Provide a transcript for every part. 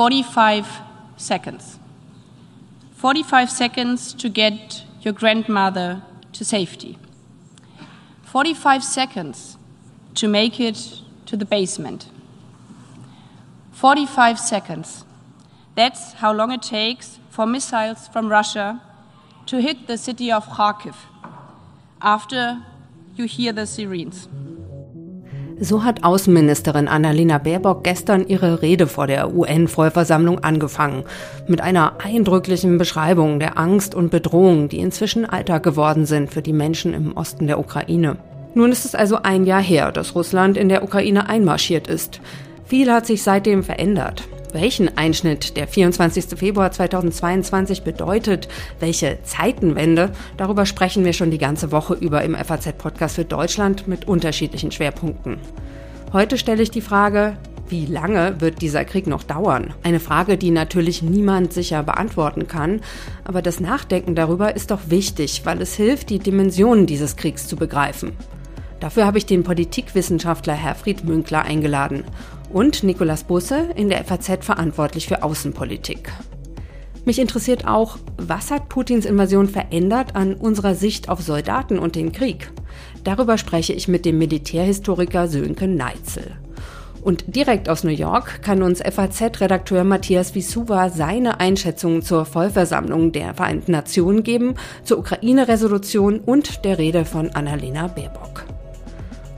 45 seconds. 45 seconds to get your grandmother to safety. 45 seconds to make it to the basement. 45 seconds. That's how long it takes for missiles from Russia to hit the city of Kharkiv after you hear the sirens. So hat Außenministerin Annalena Baerbock gestern ihre Rede vor der UN-Vollversammlung angefangen. Mit einer eindrücklichen Beschreibung der Angst und Bedrohung, die inzwischen Alltag geworden sind für die Menschen im Osten der Ukraine. Nun ist es also ein Jahr her, dass Russland in der Ukraine einmarschiert ist. Viel hat sich seitdem verändert. Welchen Einschnitt der 24. Februar 2022 bedeutet, welche Zeitenwende, darüber sprechen wir schon die ganze Woche über im FAZ-Podcast für Deutschland mit unterschiedlichen Schwerpunkten. Heute stelle ich die Frage, wie lange wird dieser Krieg noch dauern? Eine Frage, die natürlich niemand sicher beantworten kann. Aber das Nachdenken darüber ist doch wichtig, weil es hilft, die Dimensionen dieses Kriegs zu begreifen. Dafür habe ich den Politikwissenschaftler Herfried Münkler eingeladen und Nicolas Busse in der FAZ verantwortlich für Außenpolitik. Mich interessiert auch, was hat Putins Invasion verändert an unserer Sicht auf Soldaten und den Krieg? Darüber spreche ich mit dem Militärhistoriker Sönke Neitzel. Und direkt aus New York kann uns FAZ-Redakteur Matthias Visuva seine Einschätzungen zur Vollversammlung der Vereinten Nationen geben, zur Ukraine-Resolution und der Rede von Annalena Baerbock.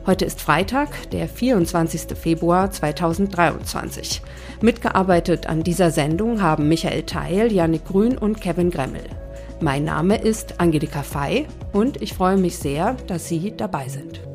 Heute ist Freitag, der 24. Februar 2023. Mitgearbeitet an dieser Sendung haben Michael Theil, Janik Grün und Kevin Gremmel. Mein Name ist Angelika Fey und ich freue mich sehr, dass Sie dabei sind.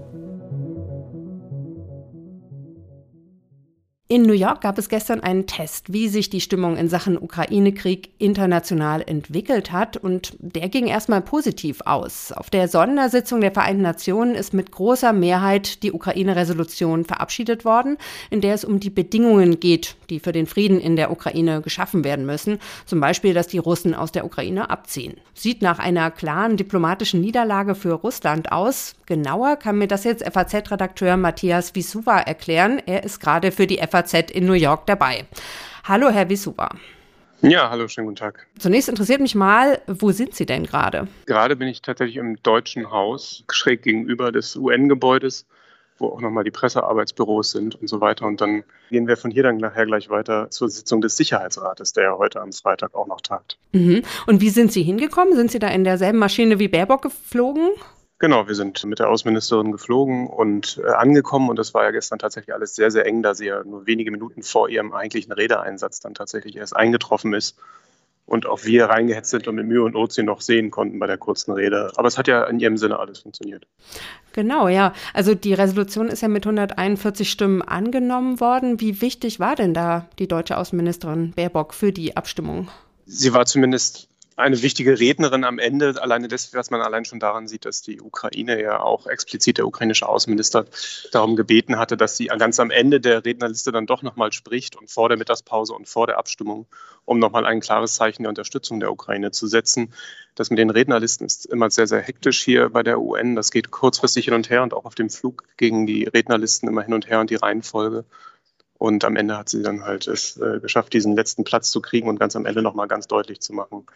In New York gab es gestern einen Test, wie sich die Stimmung in Sachen Ukraine-Krieg international entwickelt hat. Und der ging erstmal positiv aus. Auf der Sondersitzung der Vereinten Nationen ist mit großer Mehrheit die Ukraine-Resolution verabschiedet worden, in der es um die Bedingungen geht, die für den Frieden in der Ukraine geschaffen werden müssen. Zum Beispiel, dass die Russen aus der Ukraine abziehen. Sieht nach einer klaren diplomatischen Niederlage für Russland aus. Genauer kann mir das jetzt FAZ-Redakteur Matthias Visuva erklären. Er ist gerade für die FAZ FAZ in New York dabei. Hallo, Herr Wisuba. Ja, hallo, schönen guten Tag. Zunächst interessiert mich mal, wo sind Sie denn gerade? Gerade bin ich tatsächlich im Deutschen Haus, schräg gegenüber des UN-Gebäudes, wo auch nochmal die Pressearbeitsbüros sind und so weiter. Und dann gehen wir von hier dann nachher gleich weiter zur Sitzung des Sicherheitsrates, der ja heute am Freitag auch noch tagt. Mhm. Und wie sind Sie hingekommen? Sind Sie da in derselben Maschine wie Baerbock geflogen? Genau, wir sind mit der Außenministerin geflogen und äh, angekommen und das war ja gestern tatsächlich alles sehr, sehr eng, da sie ja nur wenige Minuten vor ihrem eigentlichen Redeeinsatz dann tatsächlich erst eingetroffen ist und auch wir reingehetzt sind und mit Mühe und Not sie noch sehen konnten bei der kurzen Rede. Aber es hat ja in ihrem Sinne alles funktioniert. Genau, ja. Also die Resolution ist ja mit 141 Stimmen angenommen worden. Wie wichtig war denn da die deutsche Außenministerin Baerbock für die Abstimmung? Sie war zumindest eine wichtige Rednerin am Ende, alleine das, was man allein schon daran sieht, dass die Ukraine ja auch explizit der ukrainische Außenminister darum gebeten hatte, dass sie ganz am Ende der Rednerliste dann doch nochmal spricht und vor der Mittagspause und vor der Abstimmung, um nochmal ein klares Zeichen der Unterstützung der Ukraine zu setzen. Das mit den Rednerlisten ist immer sehr, sehr hektisch hier bei der UN. Das geht kurzfristig hin und her und auch auf dem Flug gegen die Rednerlisten immer hin und her und die Reihenfolge. Und am Ende hat sie dann halt es äh, geschafft, diesen letzten Platz zu kriegen und ganz am Ende nochmal ganz deutlich zu machen,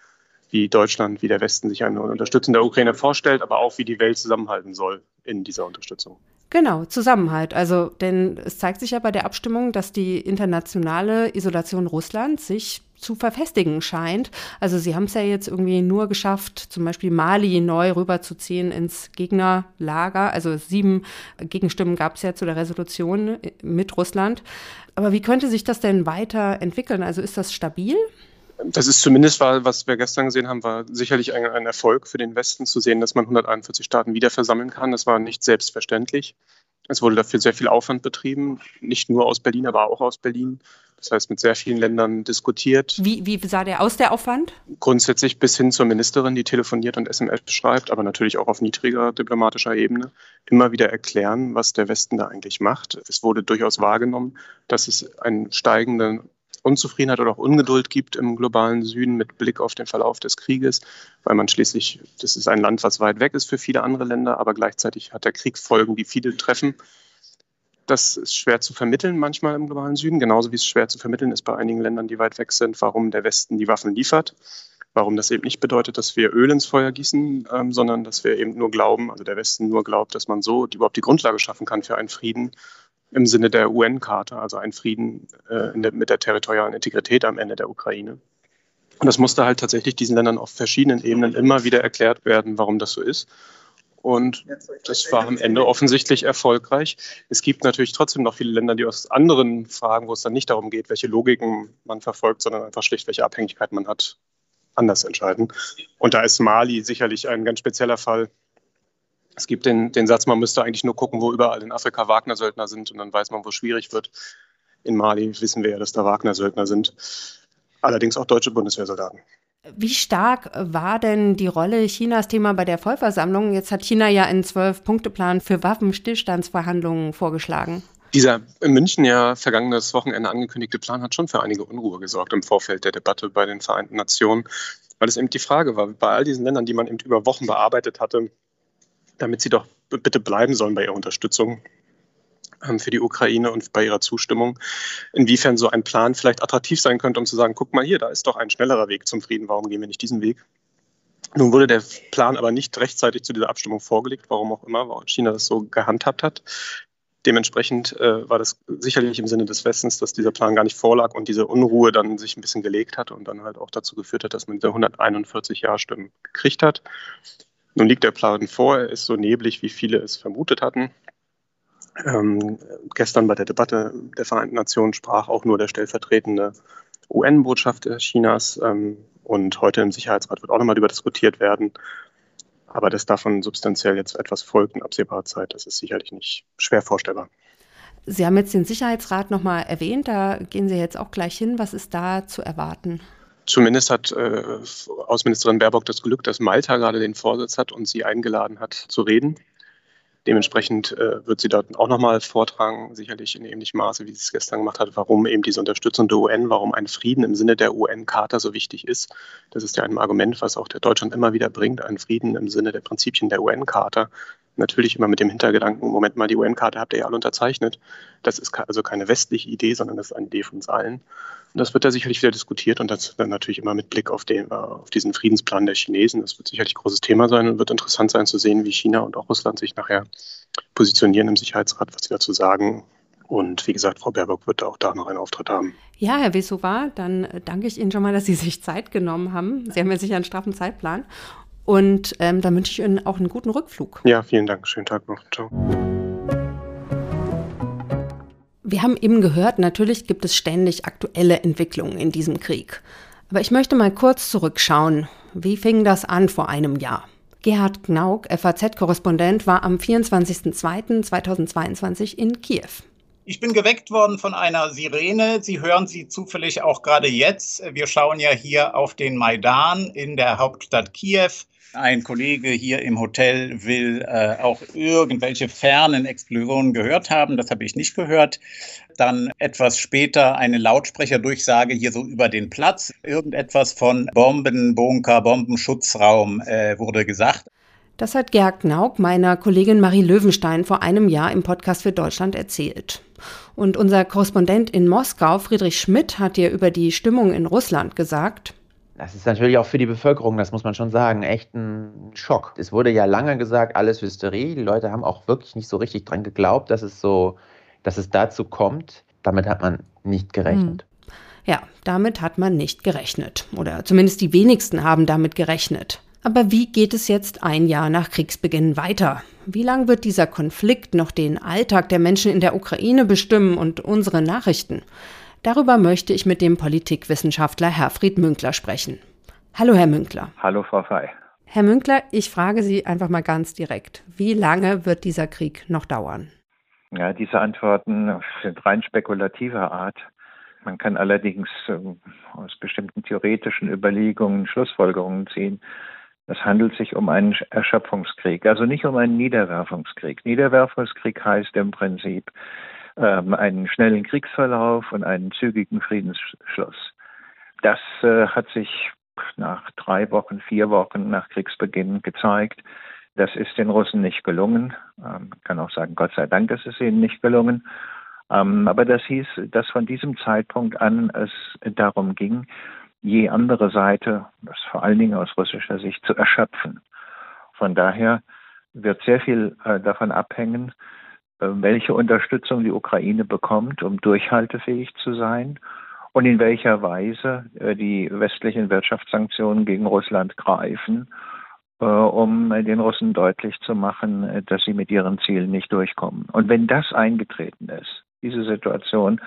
wie Deutschland, wie der Westen sich eine Unterstützung der Ukraine vorstellt, aber auch wie die Welt zusammenhalten soll in dieser Unterstützung. Genau, Zusammenhalt. Also, denn es zeigt sich ja bei der Abstimmung, dass die internationale Isolation Russlands sich zu verfestigen scheint. Also sie haben es ja jetzt irgendwie nur geschafft, zum Beispiel Mali neu rüberzuziehen ins Gegnerlager. Also sieben Gegenstimmen gab es ja zu der Resolution mit Russland. Aber wie könnte sich das denn weiterentwickeln? Also ist das stabil? Das ist zumindest, war, was wir gestern gesehen haben, war sicherlich ein, ein, Erfolg für den Westen zu sehen, dass man 141 Staaten wieder versammeln kann. Das war nicht selbstverständlich. Es wurde dafür sehr viel Aufwand betrieben, nicht nur aus Berlin, aber auch aus Berlin. Das heißt, mit sehr vielen Ländern diskutiert. Wie, wie sah der aus, der Aufwand? Grundsätzlich bis hin zur Ministerin, die telefoniert und SMS schreibt, aber natürlich auch auf niedriger diplomatischer Ebene, immer wieder erklären, was der Westen da eigentlich macht. Es wurde durchaus wahrgenommen, dass es einen steigenden Unzufriedenheit oder auch Ungeduld gibt im globalen Süden mit Blick auf den Verlauf des Krieges, weil man schließlich, das ist ein Land, was weit weg ist für viele andere Länder, aber gleichzeitig hat der Krieg Folgen, die viele treffen. Das ist schwer zu vermitteln manchmal im globalen Süden, genauso wie es schwer zu vermitteln ist bei einigen Ländern, die weit weg sind, warum der Westen die Waffen liefert. Warum das eben nicht bedeutet, dass wir Öl ins Feuer gießen, ähm, sondern dass wir eben nur glauben, also der Westen nur glaubt, dass man so überhaupt die Grundlage schaffen kann für einen Frieden im Sinne der UN-Charta, also einen Frieden äh, der, mit der territorialen Integrität am Ende der Ukraine. Und das musste halt tatsächlich diesen Ländern auf verschiedenen Ebenen immer wieder erklärt werden, warum das so ist. Und das war am Ende offensichtlich erfolgreich. Es gibt natürlich trotzdem noch viele Länder, die aus anderen Fragen, wo es dann nicht darum geht, welche Logiken man verfolgt, sondern einfach schlicht, welche Abhängigkeit man hat, anders entscheiden. Und da ist Mali sicherlich ein ganz spezieller Fall. Es gibt den, den Satz, man müsste eigentlich nur gucken, wo überall in Afrika Wagner-Söldner sind und dann weiß man, wo es schwierig wird. In Mali wissen wir ja, dass da Wagner-Söldner sind. Allerdings auch deutsche Bundeswehrsoldaten. Wie stark war denn die Rolle Chinas Thema bei der Vollversammlung? Jetzt hat China ja einen Zwölf-Punkte-Plan für Waffenstillstandsverhandlungen vorgeschlagen. Dieser in München ja vergangenes Wochenende angekündigte Plan hat schon für einige Unruhe gesorgt im Vorfeld der Debatte bei den Vereinten Nationen, weil es eben die Frage war, bei all diesen Ländern, die man eben über Wochen bearbeitet hatte, damit sie doch bitte bleiben sollen bei ihrer Unterstützung ähm, für die Ukraine und bei ihrer Zustimmung, inwiefern so ein Plan vielleicht attraktiv sein könnte, um zu sagen, guck mal hier, da ist doch ein schnellerer Weg zum Frieden, warum gehen wir nicht diesen Weg? Nun wurde der Plan aber nicht rechtzeitig zu dieser Abstimmung vorgelegt, warum auch immer, warum China das so gehandhabt hat. Dementsprechend äh, war das sicherlich im Sinne des Westens, dass dieser Plan gar nicht vorlag und diese Unruhe dann sich ein bisschen gelegt hat und dann halt auch dazu geführt hat, dass man diese 141 Ja-Stimmen gekriegt hat. Nun liegt der Plan vor, er ist so neblig, wie viele es vermutet hatten. Ähm, gestern bei der Debatte der Vereinten Nationen sprach auch nur der stellvertretende UN-Botschafter Chinas ähm, und heute im Sicherheitsrat wird auch nochmal darüber diskutiert werden. Aber dass davon substanziell jetzt etwas folgt in absehbarer Zeit, das ist sicherlich nicht schwer vorstellbar. Sie haben jetzt den Sicherheitsrat nochmal erwähnt, da gehen Sie jetzt auch gleich hin. Was ist da zu erwarten? Zumindest hat äh, Außenministerin Baerbock das Glück, dass Malta gerade den Vorsitz hat und sie eingeladen hat zu reden. Dementsprechend äh, wird sie dort auch nochmal vortragen, sicherlich in ähnlichem Maße, wie sie es gestern gemacht hat, warum eben diese Unterstützung der UN, warum ein Frieden im Sinne der UN-Charta so wichtig ist. Das ist ja ein Argument, was auch der Deutschland immer wieder bringt, ein Frieden im Sinne der Prinzipien der UN-Charta. Natürlich immer mit dem Hintergedanken, Moment mal, die UN-Karte habt ihr ja alle unterzeichnet. Das ist also keine westliche Idee, sondern das ist eine Idee von uns allen. Das wird da sicherlich wieder diskutiert und das dann natürlich immer mit Blick auf, den, äh, auf diesen Friedensplan der Chinesen. Das wird sicherlich ein großes Thema sein und wird interessant sein zu sehen, wie China und auch Russland sich nachher positionieren im Sicherheitsrat, was sie dazu sagen. Und wie gesagt, Frau Baerbock wird auch da noch einen Auftritt haben. Ja, Herr Wesova, dann danke ich Ihnen schon mal, dass Sie sich Zeit genommen haben. Sie haben ja sicher einen straffen Zeitplan. Und ähm, dann wünsche ich Ihnen auch einen guten Rückflug. Ja, vielen Dank. Schönen Tag noch. Ciao. Wir haben eben gehört, natürlich gibt es ständig aktuelle Entwicklungen in diesem Krieg. Aber ich möchte mal kurz zurückschauen. Wie fing das an vor einem Jahr? Gerhard Knauk, FAZ-Korrespondent, war am 24.02.2022 in Kiew. Ich bin geweckt worden von einer Sirene. Sie hören sie zufällig auch gerade jetzt. Wir schauen ja hier auf den Maidan in der Hauptstadt Kiew. Ein Kollege hier im Hotel will äh, auch irgendwelche fernen Explosionen gehört haben. Das habe ich nicht gehört. Dann etwas später eine Lautsprecherdurchsage hier so über den Platz. Irgendetwas von Bombenbunker, Bombenschutzraum äh, wurde gesagt. Das hat Gerhard Knauk meiner Kollegin Marie Löwenstein vor einem Jahr im Podcast für Deutschland erzählt. Und unser Korrespondent in Moskau, Friedrich Schmidt, hat dir über die Stimmung in Russland gesagt. Das ist natürlich auch für die Bevölkerung, das muss man schon sagen, echt ein Schock. Es wurde ja lange gesagt, alles Hysterie. Die Leute haben auch wirklich nicht so richtig dran geglaubt, dass es so, dass es dazu kommt. Damit hat man nicht gerechnet. Hm. Ja, damit hat man nicht gerechnet. Oder zumindest die wenigsten haben damit gerechnet. Aber wie geht es jetzt ein Jahr nach Kriegsbeginn weiter? Wie lange wird dieser Konflikt noch den Alltag der Menschen in der Ukraine bestimmen und unsere Nachrichten? Darüber möchte ich mit dem Politikwissenschaftler Herfried Münkler sprechen. Hallo, Herr Münkler. Hallo, Frau Fey. Herr Münkler, ich frage Sie einfach mal ganz direkt. Wie lange wird dieser Krieg noch dauern? Ja, diese Antworten sind rein spekulativer Art. Man kann allerdings äh, aus bestimmten theoretischen Überlegungen Schlussfolgerungen ziehen. Es handelt sich um einen Erschöpfungskrieg, also nicht um einen Niederwerfungskrieg. Niederwerfungskrieg heißt im Prinzip, ähm, einen schnellen Kriegsverlauf und einen zügigen Friedensschluss. Das äh, hat sich nach drei Wochen, vier Wochen nach Kriegsbeginn gezeigt. Das ist den Russen nicht gelungen. Man ähm, kann auch sagen, Gott sei Dank ist es ihnen nicht gelungen. Ähm, aber das hieß, dass von diesem Zeitpunkt an es darum ging, je andere Seite, das vor allen Dingen aus russischer Sicht, zu erschöpfen. Von daher wird sehr viel äh, davon abhängen, welche Unterstützung die Ukraine bekommt, um durchhaltefähig zu sein und in welcher Weise äh, die westlichen Wirtschaftssanktionen gegen Russland greifen, äh, um den Russen deutlich zu machen, äh, dass sie mit ihren Zielen nicht durchkommen. Und wenn das eingetreten ist, diese Situation,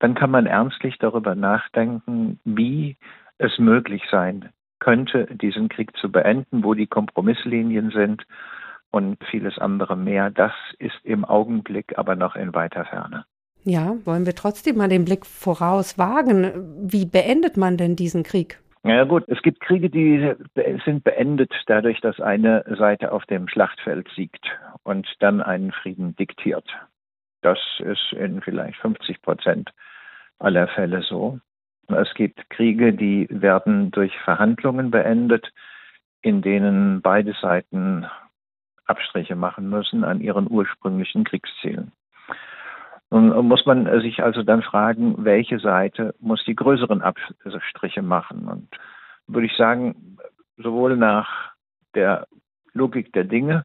dann kann man ernstlich darüber nachdenken, wie es möglich sein könnte, diesen Krieg zu beenden, wo die Kompromisslinien sind und vieles andere mehr. Das ist im Augenblick aber noch in weiter Ferne. Ja, wollen wir trotzdem mal den Blick voraus wagen. Wie beendet man denn diesen Krieg? Ja gut, es gibt Kriege, die sind beendet dadurch, dass eine Seite auf dem Schlachtfeld siegt und dann einen Frieden diktiert. Das ist in vielleicht 50 Prozent aller Fälle so. Es gibt Kriege, die werden durch Verhandlungen beendet, in denen beide Seiten Abstriche machen müssen an ihren ursprünglichen Kriegszielen. Nun muss man sich also dann fragen, welche Seite muss die größeren Abstriche machen? Und würde ich sagen, sowohl nach der Logik der Dinge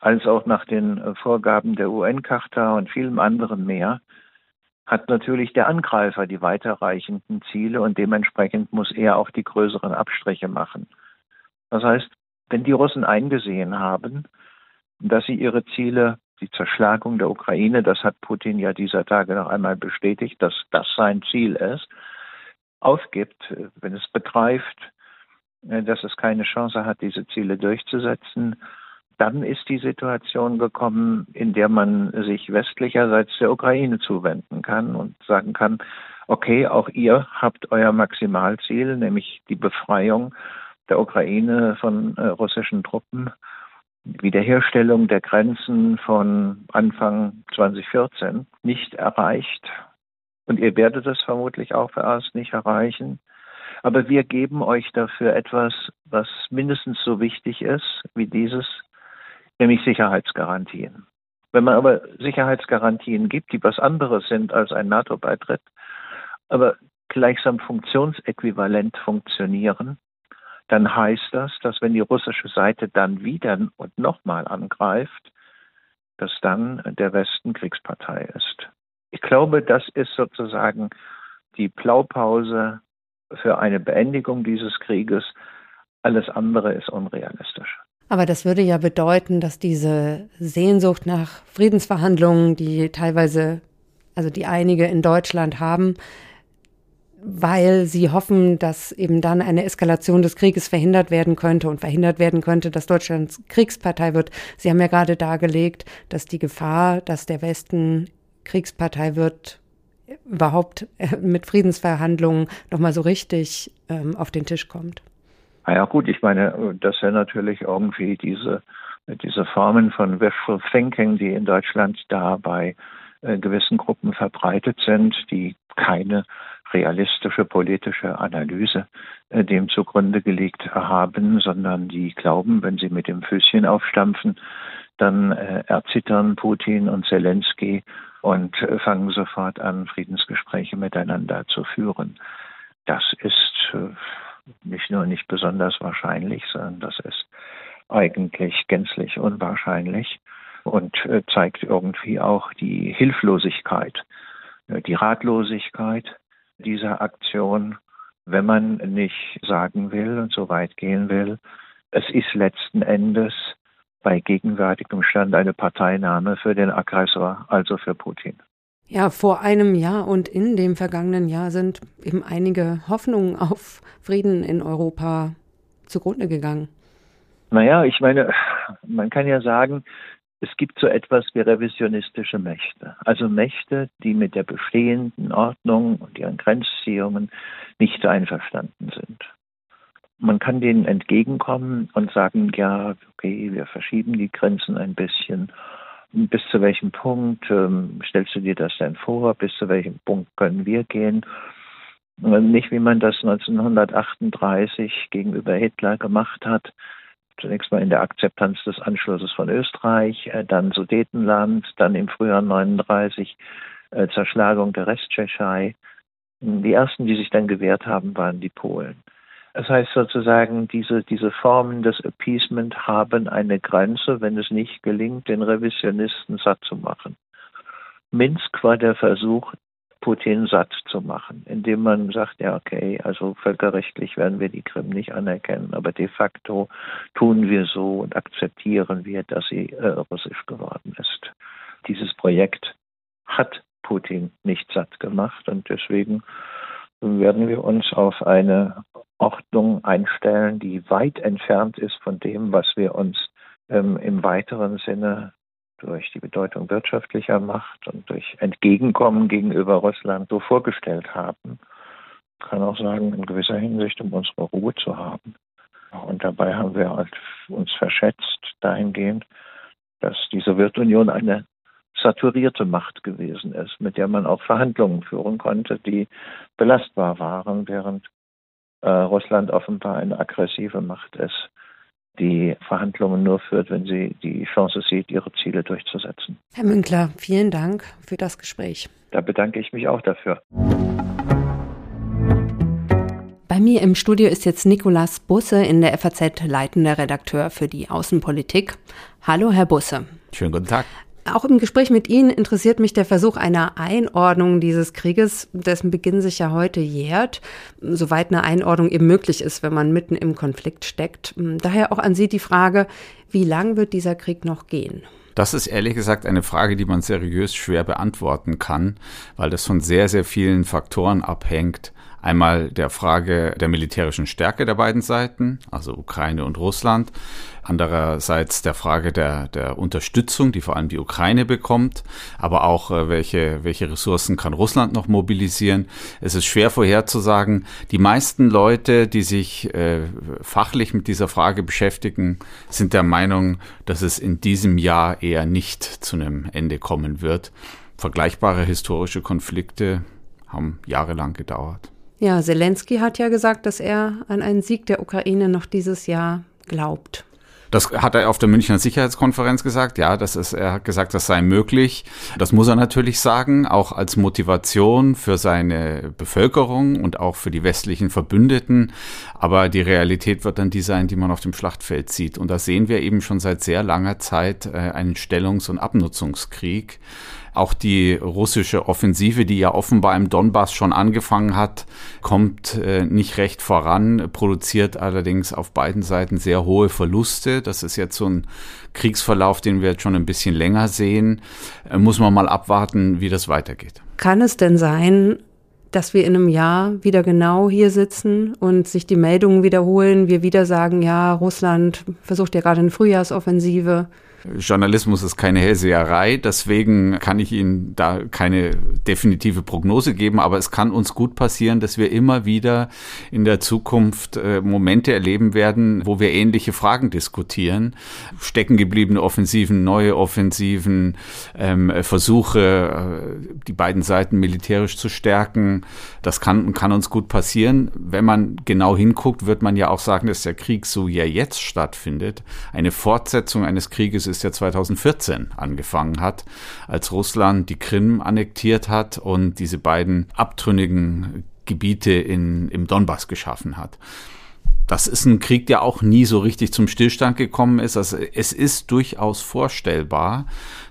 als auch nach den Vorgaben der UN-Charta und vielem anderen mehr, hat natürlich der Angreifer die weiterreichenden Ziele und dementsprechend muss er auch die größeren Abstriche machen. Das heißt, wenn die Russen eingesehen haben, dass sie ihre Ziele, die Zerschlagung der Ukraine, das hat Putin ja dieser Tage noch einmal bestätigt, dass das sein Ziel ist, aufgibt, wenn es begreift, äh, dass es keine Chance hat, diese Ziele durchzusetzen, dann ist die Situation gekommen, in der man sich westlicherseits der Ukraine zuwenden kann und sagen kann, okay, auch ihr habt euer Maximalziel, nämlich die Befreiung der Ukraine von äh, russischen Truppen Wiederherstellung der Grenzen von Anfang 2014 nicht erreicht. Und ihr werdet es vermutlich auch vorerst nicht erreichen. Aber wir geben euch dafür etwas, was mindestens so wichtig ist wie dieses, nämlich Sicherheitsgarantien. Wenn man aber Sicherheitsgarantien gibt, die was anderes sind als ein NATO-Beitritt, aber gleichsam funktionsäquivalent funktionieren, dann heißt das, dass wenn die russische Seite dann wieder und nochmal angreift, dass dann der Westen Kriegspartei ist. Ich glaube, das ist sozusagen die Blaupause für eine Beendigung dieses Krieges. Alles andere ist unrealistisch. Aber das würde ja bedeuten, dass diese Sehnsucht nach Friedensverhandlungen, die teilweise, also die einige in Deutschland haben, weil sie hoffen, dass eben dann eine Eskalation des Krieges verhindert werden könnte und verhindert werden könnte, dass Deutschland Kriegspartei wird. Sie haben ja gerade dargelegt, dass die Gefahr, dass der Westen Kriegspartei wird, überhaupt äh, mit Friedensverhandlungen nochmal so richtig ähm, auf den Tisch kommt. Na ja gut, ich meine, das wäre natürlich irgendwie diese, diese Formen von Wishful Thinking, die in Deutschland da bei äh, gewissen Gruppen verbreitet sind, die keine realistische politische Analyse äh, dem zugrunde gelegt haben, sondern die glauben, wenn sie mit dem Füßchen aufstampfen, dann äh, erzittern Putin und Zelensky und äh, fangen sofort an, Friedensgespräche miteinander zu führen. Das ist äh, nicht nur nicht besonders wahrscheinlich, sondern das ist eigentlich gänzlich unwahrscheinlich und äh, zeigt irgendwie auch die Hilflosigkeit, äh, die Ratlosigkeit dieser Aktion, wenn man nicht sagen will und so weit gehen will, es ist letzten Endes bei gegenwärtigem Stand eine Parteinahme für den Aggressor, also für Putin. Ja, vor einem Jahr und in dem vergangenen Jahr sind eben einige Hoffnungen auf Frieden in Europa zugrunde gegangen. Naja, ich meine, man kann ja sagen, es gibt so etwas wie revisionistische Mächte, also Mächte, die mit der bestehenden Ordnung und ihren Grenzziehungen nicht einverstanden sind. Man kann denen entgegenkommen und sagen, ja, okay, wir verschieben die Grenzen ein bisschen. Bis zu welchem Punkt ähm, stellst du dir das denn vor? Bis zu welchem Punkt können wir gehen? Nicht wie man das 1938 gegenüber Hitler gemacht hat, Zunächst mal in der Akzeptanz des Anschlusses von Österreich, äh, dann Sudetenland, dann im Frühjahr 39 äh, Zerschlagung der Resttschechei. Die ersten, die sich dann gewehrt haben, waren die Polen. Das heißt sozusagen, diese, diese Formen des Appeasement haben eine Grenze, wenn es nicht gelingt, den Revisionisten satt zu machen. Minsk war der Versuch, Putin satt zu machen, indem man sagt, ja, okay, also völkerrechtlich werden wir die Krim nicht anerkennen, aber de facto tun wir so und akzeptieren wir, dass sie äh, russisch geworden ist. Dieses Projekt hat Putin nicht satt gemacht und deswegen werden wir uns auf eine Ordnung einstellen, die weit entfernt ist von dem, was wir uns ähm, im weiteren Sinne durch die Bedeutung wirtschaftlicher Macht und durch Entgegenkommen gegenüber Russland so vorgestellt haben. Kann auch sagen, in gewisser Hinsicht, um unsere Ruhe zu haben. Und dabei haben wir halt uns verschätzt dahingehend, dass die Sowjetunion eine saturierte Macht gewesen ist, mit der man auch Verhandlungen führen konnte, die belastbar waren, während äh, Russland offenbar eine aggressive Macht ist die Verhandlungen nur führt, wenn sie die Chance sieht, ihre Ziele durchzusetzen. Herr Münkler, vielen Dank für das Gespräch. Da bedanke ich mich auch dafür. Bei mir im Studio ist jetzt Nikolas Busse in der FAZ leitender Redakteur für die Außenpolitik. Hallo, Herr Busse. Schönen guten Tag. Auch im Gespräch mit Ihnen interessiert mich der Versuch einer Einordnung dieses Krieges, dessen Beginn sich ja heute jährt, soweit eine Einordnung eben möglich ist, wenn man mitten im Konflikt steckt. Daher auch an Sie die Frage, wie lang wird dieser Krieg noch gehen? Das ist ehrlich gesagt eine Frage, die man seriös schwer beantworten kann, weil das von sehr, sehr vielen Faktoren abhängt. Einmal der Frage der militärischen Stärke der beiden Seiten, also Ukraine und Russland. Andererseits der Frage der, der Unterstützung, die vor allem die Ukraine bekommt, aber auch äh, welche, welche Ressourcen kann Russland noch mobilisieren. Es ist schwer vorherzusagen. Die meisten Leute, die sich äh, fachlich mit dieser Frage beschäftigen, sind der Meinung, dass es in diesem Jahr eher nicht zu einem Ende kommen wird. Vergleichbare historische Konflikte haben jahrelang gedauert. Ja, Zelensky hat ja gesagt, dass er an einen Sieg der Ukraine noch dieses Jahr glaubt. Das hat er auf der Münchner Sicherheitskonferenz gesagt. Ja, das ist, er hat gesagt, das sei möglich. Das muss er natürlich sagen, auch als Motivation für seine Bevölkerung und auch für die westlichen Verbündeten. Aber die Realität wird dann die sein, die man auf dem Schlachtfeld sieht. Und da sehen wir eben schon seit sehr langer Zeit äh, einen Stellungs- und Abnutzungskrieg. Auch die russische Offensive, die ja offenbar im Donbass schon angefangen hat, kommt äh, nicht recht voran, produziert allerdings auf beiden Seiten sehr hohe Verluste. Das ist jetzt so ein Kriegsverlauf, den wir jetzt schon ein bisschen länger sehen. Äh, muss man mal abwarten, wie das weitergeht. Kann es denn sein, dass wir in einem Jahr wieder genau hier sitzen und sich die Meldungen wiederholen, wir wieder sagen, ja, Russland versucht ja gerade eine Frühjahrsoffensive, Journalismus ist keine Hellseherei, deswegen kann ich Ihnen da keine definitive Prognose geben, aber es kann uns gut passieren, dass wir immer wieder in der Zukunft äh, Momente erleben werden, wo wir ähnliche Fragen diskutieren. Steckengebliebene Offensiven, neue Offensiven, ähm, Versuche, äh, die beiden Seiten militärisch zu stärken. Das kann, kann uns gut passieren. Wenn man genau hinguckt, wird man ja auch sagen, dass der Krieg so ja jetzt stattfindet. Eine Fortsetzung eines Krieges ist ja 2014 angefangen hat, als Russland die Krim annektiert hat und diese beiden abtrünnigen Gebiete in, im Donbass geschaffen hat. Das ist ein Krieg, der auch nie so richtig zum Stillstand gekommen ist. Also es ist durchaus vorstellbar,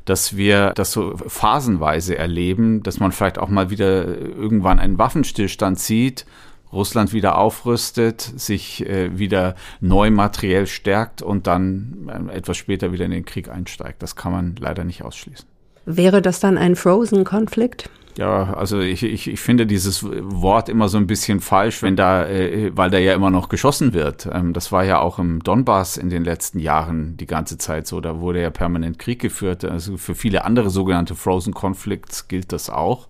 dass wir das so phasenweise erleben, dass man vielleicht auch mal wieder irgendwann einen Waffenstillstand sieht Russland wieder aufrüstet, sich äh, wieder neu materiell stärkt und dann äh, etwas später wieder in den Krieg einsteigt. Das kann man leider nicht ausschließen. Wäre das dann ein Frozen-Konflikt? Ja, also ich, ich, ich finde dieses Wort immer so ein bisschen falsch, wenn da, äh, weil da ja immer noch geschossen wird. Ähm, das war ja auch im Donbass in den letzten Jahren die ganze Zeit so. Da wurde ja permanent Krieg geführt. Also für viele andere sogenannte Frozen Conflicts gilt das auch.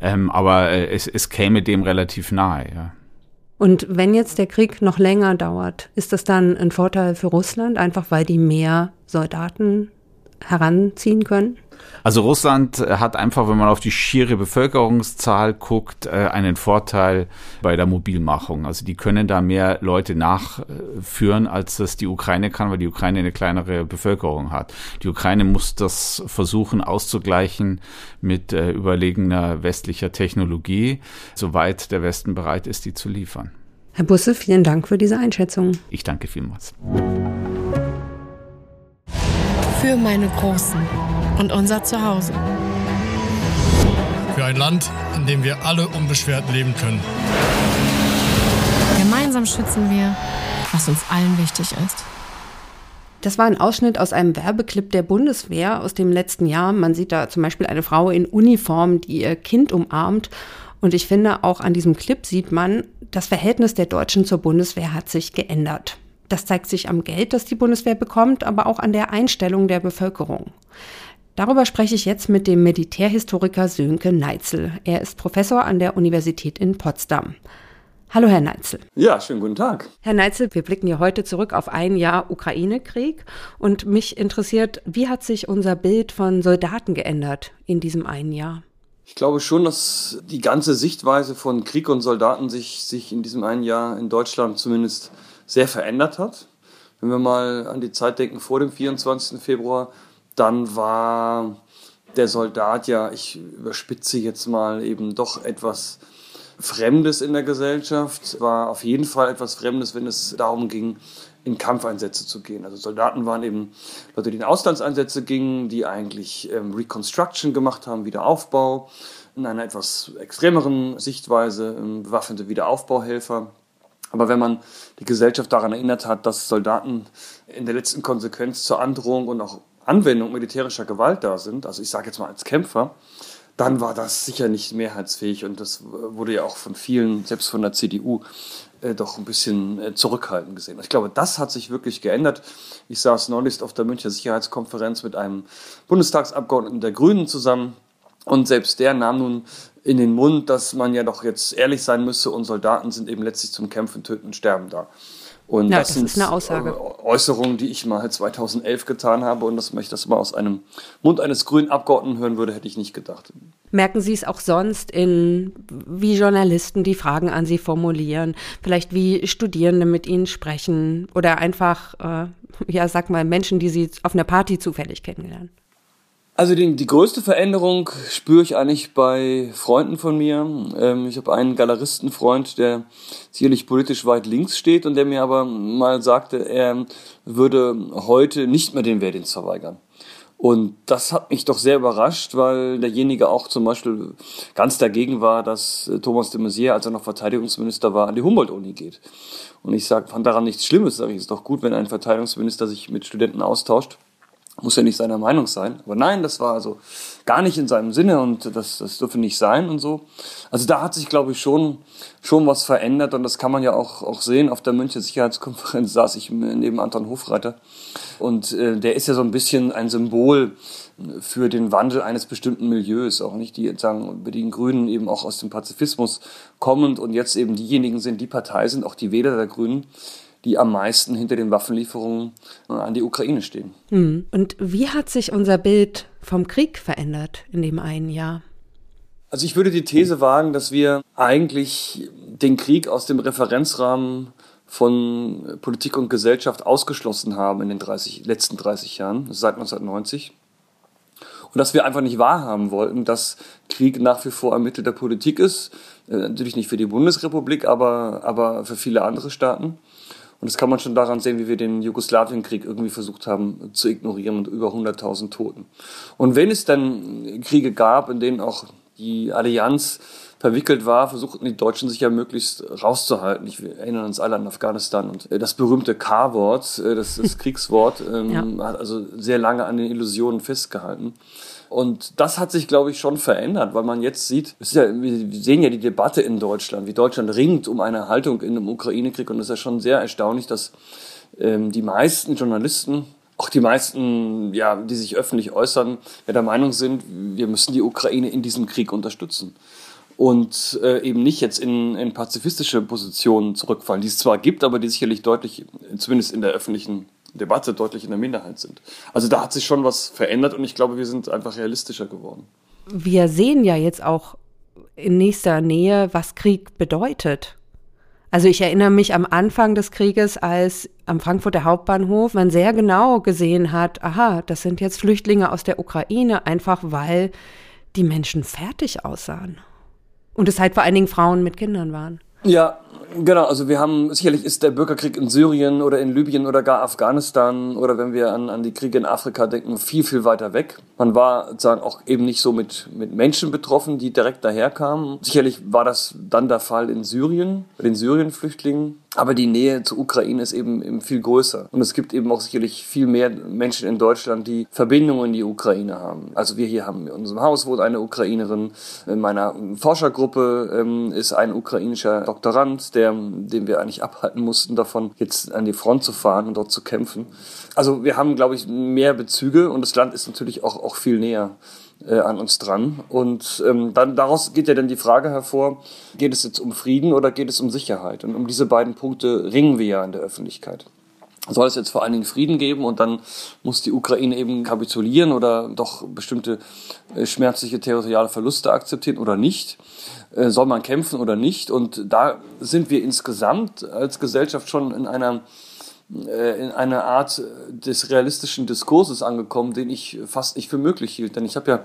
Ähm, aber äh, es, es käme dem relativ nahe, ja. Und wenn jetzt der Krieg noch länger dauert, ist das dann ein Vorteil für Russland, einfach weil die mehr Soldaten heranziehen können? Also Russland hat einfach, wenn man auf die schiere Bevölkerungszahl guckt, äh, einen Vorteil bei der Mobilmachung. Also die können da mehr Leute nachführen, als das die Ukraine kann, weil die Ukraine eine kleinere Bevölkerung hat. Die Ukraine muss das versuchen auszugleichen mit äh, überlegener westlicher Technologie, soweit der Westen bereit ist, die zu liefern. Herr Busse, vielen Dank für diese Einschätzung. Ich danke vielmals. Für meine Großen und unser Zuhause. Für ein Land, in dem wir alle unbeschwert leben können. Gemeinsam schützen wir, was uns allen wichtig ist. Das war ein Ausschnitt aus einem Werbeclip der Bundeswehr aus dem letzten Jahr. Man sieht da zum Beispiel eine Frau in Uniform, die ihr Kind umarmt. Und ich finde, auch an diesem Clip sieht man, das Verhältnis der Deutschen zur Bundeswehr hat sich geändert. Das zeigt sich am Geld, das die Bundeswehr bekommt, aber auch an der Einstellung der Bevölkerung. Darüber spreche ich jetzt mit dem Militärhistoriker Sönke Neitzel. Er ist Professor an der Universität in Potsdam. Hallo, Herr Neitzel. Ja, schönen guten Tag. Herr Neitzel, wir blicken ja heute zurück auf ein Jahr Ukraine-Krieg. Und mich interessiert, wie hat sich unser Bild von Soldaten geändert in diesem einen Jahr? Ich glaube schon, dass die ganze Sichtweise von Krieg und Soldaten sich, sich in diesem einen Jahr in Deutschland zumindest sehr verändert hat. Wenn wir mal an die Zeit denken vor dem 24. Februar, dann war der Soldat ja, ich überspitze jetzt mal, eben doch etwas Fremdes in der Gesellschaft, war auf jeden Fall etwas Fremdes, wenn es darum ging, in Kampfeinsätze zu gehen. Also Soldaten waren eben Leute, die in Auslandseinsätze gingen, die eigentlich ähm, Reconstruction gemacht haben, Wiederaufbau, in einer etwas extremeren Sichtweise ähm, bewaffnete Wiederaufbauhelfer. Aber wenn man die Gesellschaft daran erinnert hat, dass Soldaten in der letzten Konsequenz zur Androhung und auch Anwendung militärischer Gewalt da sind, also ich sage jetzt mal als Kämpfer, dann war das sicher nicht mehrheitsfähig und das wurde ja auch von vielen, selbst von der CDU, äh, doch ein bisschen äh, zurückhaltend gesehen. Ich glaube, das hat sich wirklich geändert. Ich saß neulich auf der Münchner Sicherheitskonferenz mit einem Bundestagsabgeordneten der Grünen zusammen und selbst der nahm nun in den Mund, dass man ja doch jetzt ehrlich sein müsse und Soldaten sind eben letztlich zum Kämpfen, Töten und Sterben da. Und ja, das, das sind ist eine Aussage. Äh, Äußerungen, die ich mal 2011 getan habe und dass ich das mal aus einem Mund eines grünen Abgeordneten hören würde, hätte ich nicht gedacht. Merken Sie es auch sonst in, wie Journalisten die Fragen an Sie formulieren, vielleicht wie Studierende mit Ihnen sprechen oder einfach, äh, ja, sag mal, Menschen, die Sie auf einer Party zufällig kennenlernen? Also die, die größte Veränderung spüre ich eigentlich bei Freunden von mir. Ähm, ich habe einen Galeristenfreund, der sicherlich politisch weit links steht und der mir aber mal sagte, er würde heute nicht mehr den Wehrdienst verweigern. Und das hat mich doch sehr überrascht, weil derjenige auch zum Beispiel ganz dagegen war, dass Thomas de Maizière, als er noch Verteidigungsminister war, an die Humboldt-Uni geht. Und ich sag, fand daran nichts Schlimmes. Sag ich, ist doch gut, wenn ein Verteidigungsminister sich mit Studenten austauscht muss ja nicht seiner Meinung sein. Aber nein, das war also gar nicht in seinem Sinne und das, das dürfe nicht sein und so. Also da hat sich, glaube ich, schon, schon was verändert und das kann man ja auch, auch sehen. Auf der München Sicherheitskonferenz saß ich neben Anton Hofreiter und äh, der ist ja so ein bisschen ein Symbol für den Wandel eines bestimmten Milieus, auch nicht die sagen, bei den Grünen eben auch aus dem Pazifismus kommend und jetzt eben diejenigen sind, die Partei sind, auch die Wähler der Grünen, die am meisten hinter den Waffenlieferungen äh, an die Ukraine stehen. Hm. Und wie hat sich unser Bild vom Krieg verändert in dem einen Jahr? Also ich würde die These wagen, dass wir eigentlich den Krieg aus dem Referenzrahmen von Politik und Gesellschaft ausgeschlossen haben in den 30, letzten 30 Jahren, seit 1990. Und dass wir einfach nicht wahrhaben wollten, dass Krieg nach wie vor ein Mittel der Politik ist. Äh, natürlich nicht für die Bundesrepublik, aber, aber für viele andere Staaten. Und das kann man schon daran sehen, wie wir den Jugoslawienkrieg irgendwie versucht haben zu ignorieren und über 100.000 Toten. Und wenn es dann Kriege gab, in denen auch die Allianz verwickelt war, versuchten die Deutschen sich ja möglichst rauszuhalten. Ich erinnere uns alle an Afghanistan und das berühmte K-Wort, äh, das, das Kriegswort, ähm, ja. hat also sehr lange an den Illusionen festgehalten. Und das hat sich, glaube ich, schon verändert, weil man jetzt sieht, ja, wir sehen ja die Debatte in Deutschland, wie Deutschland ringt um eine Haltung in einem Ukraine-Krieg. Und es ist ja schon sehr erstaunlich, dass ähm, die meisten Journalisten, auch die meisten, ja, die sich öffentlich äußern, ja der Meinung sind, wir müssen die Ukraine in diesem Krieg unterstützen und äh, eben nicht jetzt in, in pazifistische Positionen zurückfallen, die es zwar gibt, aber die sicherlich deutlich, zumindest in der öffentlichen Debatte deutlich in der Minderheit sind. Also da hat sich schon was verändert und ich glaube, wir sind einfach realistischer geworden. Wir sehen ja jetzt auch in nächster Nähe, was Krieg bedeutet. Also ich erinnere mich am Anfang des Krieges, als am Frankfurter Hauptbahnhof man sehr genau gesehen hat, aha, das sind jetzt Flüchtlinge aus der Ukraine, einfach weil die Menschen fertig aussahen. Und es halt vor allen Dingen Frauen mit Kindern waren. Ja, genau. Also wir haben, sicherlich ist der Bürgerkrieg in Syrien oder in Libyen oder gar Afghanistan oder wenn wir an, an die Kriege in Afrika denken, viel, viel weiter weg. Man war sozusagen auch eben nicht so mit, mit Menschen betroffen, die direkt daherkamen. Sicherlich war das dann der Fall in Syrien, bei den Syrien-Flüchtlingen. Aber die Nähe zur Ukraine ist eben, eben viel größer. Und es gibt eben auch sicherlich viel mehr Menschen in Deutschland, die Verbindungen in die Ukraine haben. Also wir hier haben in unserem Haus wohnt eine Ukrainerin. In meiner Forschergruppe ähm, ist ein ukrainischer Doktorand, der, den wir eigentlich abhalten mussten davon, jetzt an die Front zu fahren und dort zu kämpfen. Also wir haben, glaube ich, mehr Bezüge und das Land ist natürlich auch, auch viel näher äh, an uns dran. Und ähm, dann daraus geht ja dann die Frage hervor, geht es jetzt um Frieden oder geht es um Sicherheit? Und um diese beiden Punkte ringen wir ja in der Öffentlichkeit. Soll es jetzt vor allen Dingen Frieden geben und dann muss die Ukraine eben kapitulieren oder doch bestimmte äh, schmerzliche territoriale Verluste akzeptieren oder nicht? Äh, soll man kämpfen oder nicht? Und da sind wir insgesamt als Gesellschaft schon in einer äh, in einer Art des realistischen Diskurses angekommen, den ich fast nicht für möglich hielt. Denn ich habe ja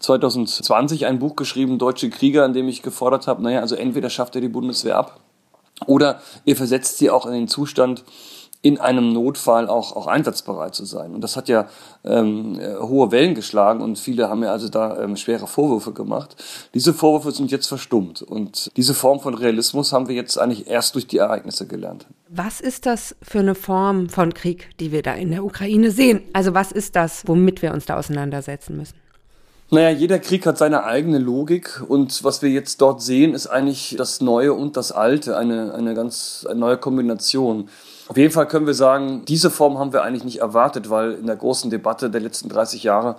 2020 ein Buch geschrieben, Deutsche Krieger, in dem ich gefordert habe, naja, also entweder schafft er die Bundeswehr ab oder ihr versetzt sie auch in den Zustand, in einem Notfall auch, auch einsatzbereit zu sein. Und das hat ja ähm, hohe Wellen geschlagen und viele haben ja also da ähm, schwere Vorwürfe gemacht. Diese Vorwürfe sind jetzt verstummt und diese Form von Realismus haben wir jetzt eigentlich erst durch die Ereignisse gelernt. Was ist das für eine Form von Krieg, die wir da in der Ukraine sehen? Also was ist das, womit wir uns da auseinandersetzen müssen? Naja, jeder Krieg hat seine eigene Logik und was wir jetzt dort sehen, ist eigentlich das Neue und das Alte, eine, eine ganz eine neue Kombination. Auf jeden Fall können wir sagen, diese Form haben wir eigentlich nicht erwartet, weil in der großen Debatte der letzten 30 Jahre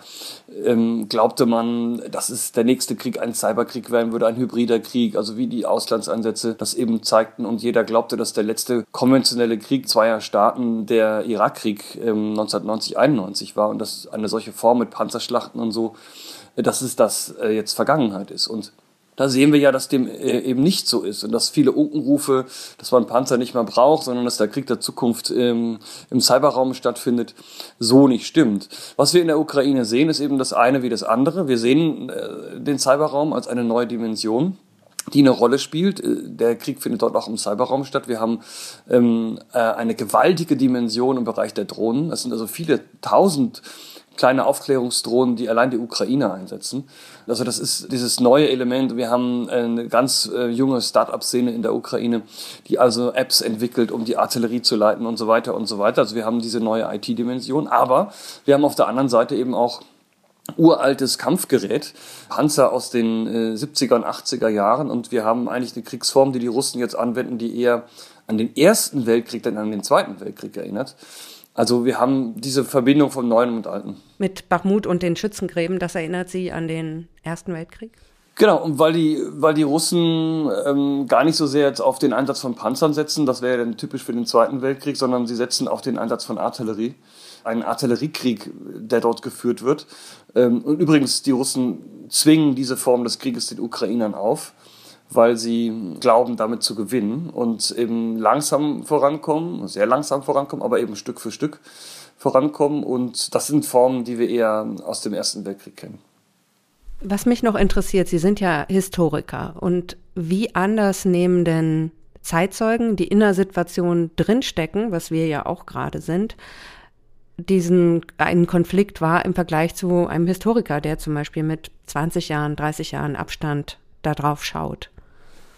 ähm, glaubte man, dass es der nächste Krieg ein Cyberkrieg werden würde, ein hybrider Krieg, also wie die Auslandseinsätze das eben zeigten. Und jeder glaubte, dass der letzte konventionelle Krieg zweier Staaten der Irakkrieg ähm, 1990, 91 war und dass eine solche Form mit Panzerschlachten und so, dass es das äh, jetzt Vergangenheit ist. Und da sehen wir ja, dass dem äh, eben nicht so ist und dass viele Unkenrufe, dass man Panzer nicht mehr braucht, sondern dass der Krieg der Zukunft ähm, im Cyberraum stattfindet, so nicht stimmt. Was wir in der Ukraine sehen, ist eben das eine wie das andere. Wir sehen äh, den Cyberraum als eine neue Dimension die eine Rolle spielt. Äh, der Krieg findet dort auch im Cyberraum statt. Wir haben ähm, äh, eine gewaltige Dimension im Bereich der Drohnen. Das sind also viele tausend kleine Aufklärungsdrohnen, die allein die Ukraine einsetzen. Also das ist dieses neue Element. Wir haben eine ganz äh, junge Start-up-Szene in der Ukraine, die also Apps entwickelt, um die Artillerie zu leiten und so weiter und so weiter. Also wir haben diese neue IT-Dimension. Aber wir haben auf der anderen Seite eben auch uraltes Kampfgerät, Panzer aus den äh, 70er und 80er Jahren. Und wir haben eigentlich eine Kriegsform, die die Russen jetzt anwenden, die eher an den Ersten Weltkrieg, denn an den Zweiten Weltkrieg erinnert. Also wir haben diese Verbindung vom Neuen und Alten. Mit Bachmut und den Schützengräben, das erinnert Sie an den Ersten Weltkrieg? Genau, und weil die, weil die Russen ähm, gar nicht so sehr jetzt auf den Einsatz von Panzern setzen, das wäre ja dann typisch für den Zweiten Weltkrieg, sondern sie setzen auf den Einsatz von Artillerie. Ein Artilleriekrieg, der dort geführt wird. Ähm, und übrigens, die Russen zwingen diese Form des Krieges den Ukrainern auf weil sie glauben, damit zu gewinnen und eben langsam vorankommen, sehr langsam vorankommen, aber eben Stück für Stück vorankommen. Und das sind Formen, die wir eher aus dem Ersten Weltkrieg kennen. Was mich noch interessiert, Sie sind ja Historiker und wie anders nehmen denn Zeitzeugen, die in der Situation drinstecken, was wir ja auch gerade sind, diesen einen Konflikt war im Vergleich zu einem Historiker, der zum Beispiel mit 20 Jahren, 30 Jahren Abstand darauf schaut.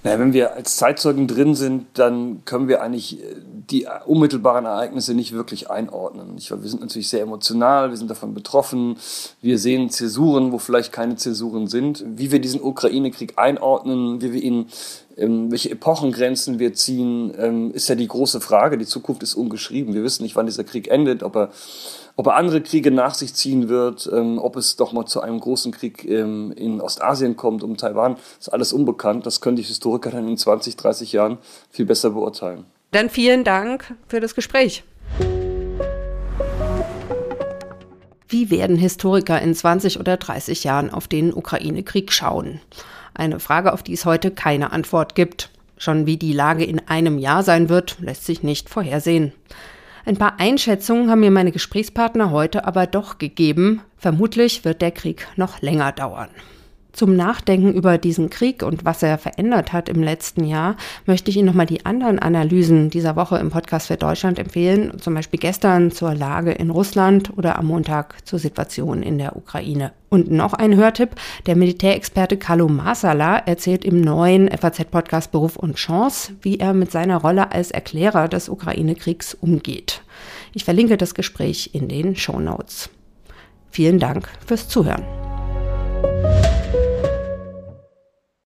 Naja, wenn wir als Zeitzeugen drin sind, dann können wir eigentlich äh, die unmittelbaren Ereignisse nicht wirklich einordnen. wir sind natürlich sehr emotional, wir sind davon betroffen, wir sehen Zäsuren, wo vielleicht keine Zäsuren sind. Wie wir diesen Ukraine-Krieg einordnen, wie wir ihn, ähm, welche Epochengrenzen wir ziehen, ähm, ist ja die große Frage. Die Zukunft ist ungeschrieben. Wir wissen nicht, wann dieser Krieg endet, ob er ob er andere Kriege nach sich ziehen wird, ähm, ob es doch mal zu einem großen Krieg ähm, in Ostasien kommt, um Taiwan, ist alles unbekannt. Das können die Historiker dann in 20, 30 Jahren viel besser beurteilen. Dann vielen Dank für das Gespräch. Wie werden Historiker in 20 oder 30 Jahren auf den Ukraine-Krieg schauen? Eine Frage, auf die es heute keine Antwort gibt. Schon wie die Lage in einem Jahr sein wird, lässt sich nicht vorhersehen. Ein paar Einschätzungen haben mir meine Gesprächspartner heute aber doch gegeben. Vermutlich wird der Krieg noch länger dauern. Zum Nachdenken über diesen Krieg und was er verändert hat im letzten Jahr, möchte ich Ihnen nochmal die anderen Analysen dieser Woche im Podcast für Deutschland empfehlen. Zum Beispiel gestern zur Lage in Russland oder am Montag zur Situation in der Ukraine. Und noch ein Hörtipp. Der Militärexperte Carlo Masala erzählt im neuen FAZ-Podcast Beruf und Chance, wie er mit seiner Rolle als Erklärer des Ukraine-Kriegs umgeht. Ich verlinke das Gespräch in den Show Notes. Vielen Dank fürs Zuhören.